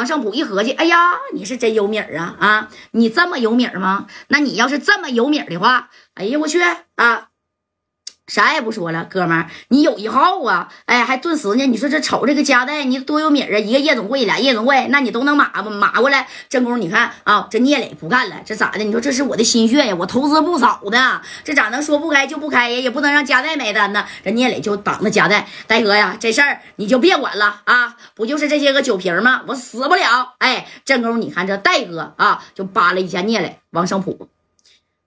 王胜普一合计，哎呀，你是真有米儿啊啊！你这么有米儿吗？那你要是这么有米儿的话，哎呀，我去啊！啥也不说了，哥们儿，你有一号啊！哎，还顿时呢，你说这瞅这个夹带，你多有米啊！一个夜总会，俩夜总会，那你都能码不码过来？正宫，你看啊，这聂磊不干了，这咋的？你说这是我的心血呀，我投资不少的，这咋能说不开就不开呀？也不能让夹带买单呢。这聂磊就挡着夹带，戴哥呀，这事儿你就别管了啊！不就是这些个酒瓶吗？我死不了！哎，正宫，你看这戴哥啊，就扒拉一下聂磊，王胜普，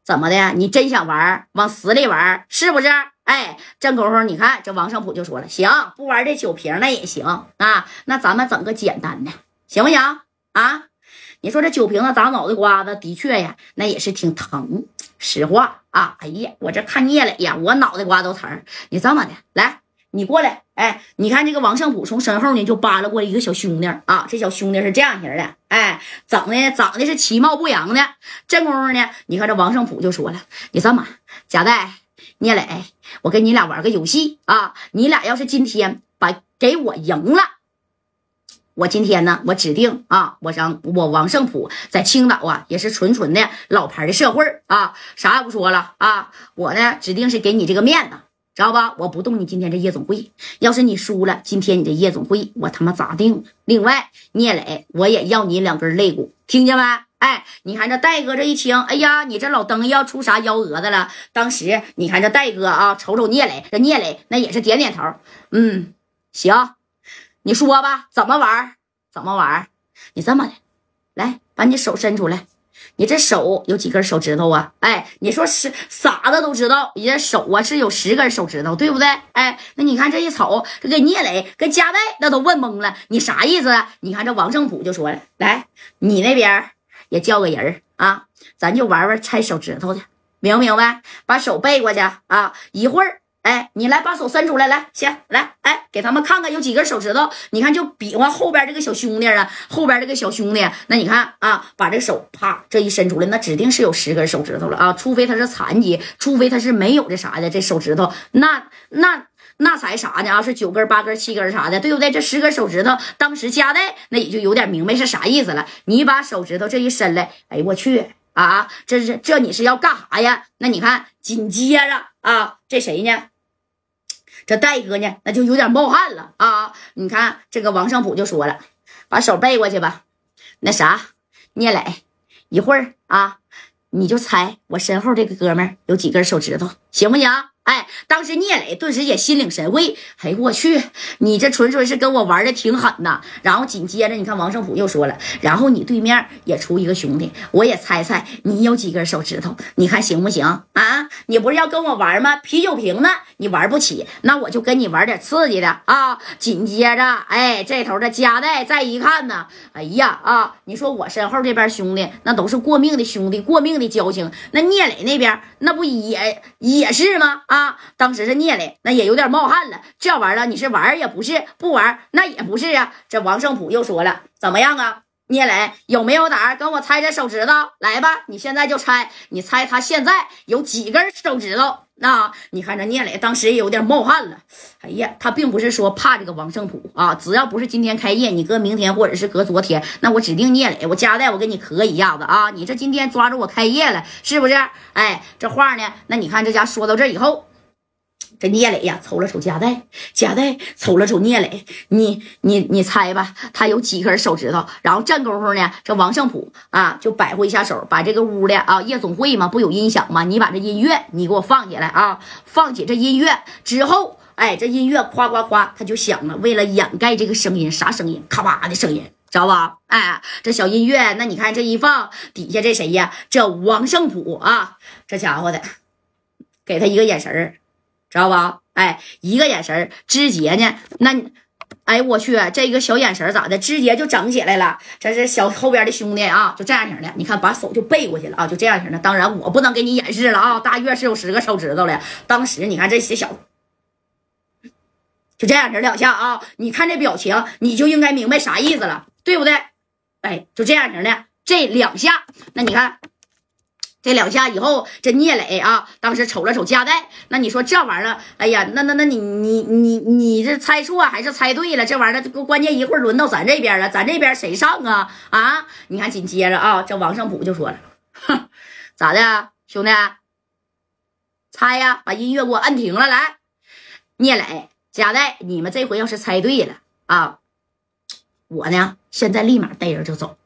怎么的？你真想玩，往死里玩，是不是？哎，正功夫，你看这王胜普就说了，行，不玩这酒瓶那也行啊，那咱们整个简单的，行不行啊？你说这酒瓶子砸脑袋瓜子，的确呀，那也是挺疼。实话啊，哎呀，我这看聂磊呀，我脑袋瓜都疼。你这么的，来，你过来，哎，你看这个王胜普从身后呢就扒拉过来一个小兄弟啊，这小兄弟是这样型的，哎，长得长得是其貌不扬的。正功夫呢，你看这王胜普就说了，你这么，贾带。聂磊，我跟你俩玩个游戏啊！你俩要是今天把给我赢了，我今天呢，我指定啊，我让我王胜普在青岛啊，也是纯纯的老牌的社会啊，啥也不说了啊，我呢指定是给你这个面子，知道吧？我不动你今天这夜总会，要是你输了，今天你这夜总会我他妈咋定？另外，聂磊，我也要你两根肋骨，听见没？哎，你看这戴哥这一听，哎呀，你这老登要出啥幺蛾子了？当时你看这戴哥啊，瞅瞅聂磊，这聂磊那也是点点头，嗯，行，你说吧，怎么玩？怎么玩？你这么的，来，把你手伸出来，你这手有几根手指头啊？哎，你说是傻子都知道，你这手啊是有十根手指头，对不对？哎，那你看这一瞅，这个聂磊跟加代那都问懵了，你啥意思？你看这王胜普就说了，来，你那边。也叫个人啊，咱就玩玩拆手指头的，明不明白？把手背过去啊，一会儿，哎，你来把手伸出来，来，先来，哎，给他们看看有几根手指头。你看，就比划后边这个小兄弟啊，后边这个小兄弟，那你看啊，把这手啪这一伸出来，那指定是有十根手指头了啊，除非他是残疾，除非他是没有这啥的这手指头，那那。那才啥呢？啊，是九根、八根、七根啥的，对不对？这十根手指头，当时加代那也就有点明白是啥意思了。你把手指头这一伸来，哎我去啊！这是这你是要干啥呀？那你看紧接着啊，这谁呢？这戴哥呢？那就有点冒汗了啊！你看这个王胜普就说了，把手背过去吧。那啥，聂磊，一会儿啊，你就猜我身后这个哥们有几根手指头，行不行？哎，当时聂磊顿时也心领神会。哎我去，你这纯纯是跟我玩的挺狠呐。然后紧接着，你看王胜普又说了，然后你对面也出一个兄弟，我也猜猜你有几根手指头，你看行不行啊？你不是要跟我玩吗？啤酒瓶呢？你玩不起，那我就跟你玩点刺激的啊。紧接着，哎，这头的加代再一看呢，哎呀啊，你说我身后这边兄弟那都是过命的兄弟，过命的交情，那聂磊那边那不也也是吗？啊，当时是聂磊，那也有点冒汗了。这玩意儿你是玩也不是，不玩那也不是啊。这王胜普又说了，怎么样啊？聂磊有没有胆儿跟我猜猜手指头？来吧，你现在就猜，你猜他现在有几根手指头？那你看这聂磊当时也有点冒汗了。哎呀，他并不是说怕这个王胜普啊，只要不是今天开业，你搁明天或者是搁昨天，那我指定聂磊，我加代我给你磕一下子啊！你这今天抓住我开业了，是不是？哎，这话呢？那你看这家说到这以后。这聂磊呀，瞅了瞅贾代，贾代瞅了瞅聂磊，你你你猜吧，他有几根手指头？然后这功夫呢，这王胜普啊，就摆乎一下手，把这个屋的啊，夜总会嘛，不有音响吗？你把这音乐你给我放起来啊，放起这音乐之后，哎，这音乐夸夸夸，他就响了。为了掩盖这个声音，啥声音？咔吧的声音，知道吧？哎，这小音乐，那你看这一放，底下这谁呀？这王胜普啊，这家伙的，给他一个眼神儿。知道吧？哎，一个眼神直接呢，那，哎我去，这个小眼神咋的？直接就整起来了。这是小后边的兄弟啊，就这样型的。你看，把手就背过去了啊，就这样型的。当然，我不能给你演示了啊。大约是有十个手指头的。当时你看这些小，就这样式两下啊。你看这表情，你就应该明白啥意思了，对不对？哎，就这样型的这两下，那你看。这两下以后，这聂磊啊，当时瞅了瞅加代，那你说这玩意儿，哎呀，那那那你你你你这猜错还是猜对了？这玩意儿关键一会儿轮到咱这边了，咱这边谁上啊？啊，你看紧接着啊，这王胜普就说了，哼，咋的，兄弟，猜呀，把音乐给我摁停了，来，聂磊、加代，你们这回要是猜对了啊，我呢现在立马带人就走。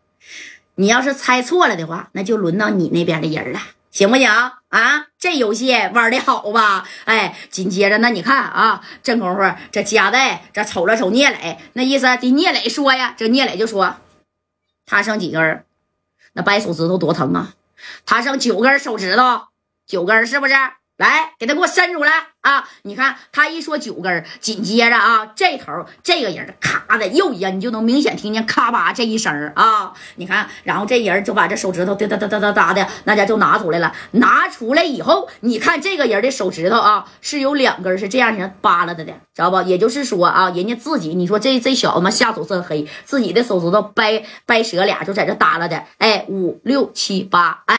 你要是猜错了的话，那就轮到你那边的人了，行不行啊？这游戏玩的好吧？哎，紧接着那你看啊，这功夫这加代这瞅了瞅聂磊，那意思得聂磊说呀，这聂磊就说，他剩几根那掰手指头多疼啊！他剩九根手指头，九根是不是？来，给他给我伸出来啊！你看他一说九根，紧接着啊，这头这个人咔的又一，你就能明显听见咔吧这一声啊！你看，然后这人就把这手指头哒哒哒哒哒哒的那家就拿出来了。拿出来以后，你看这个人的手指头啊，是有两根是这样型扒拉的的，知道不？也就是说啊，人家自己，你说这这小子嘛下手真黑，自己的手指头掰掰折俩就在这耷拉的。哎，五六七八，哎。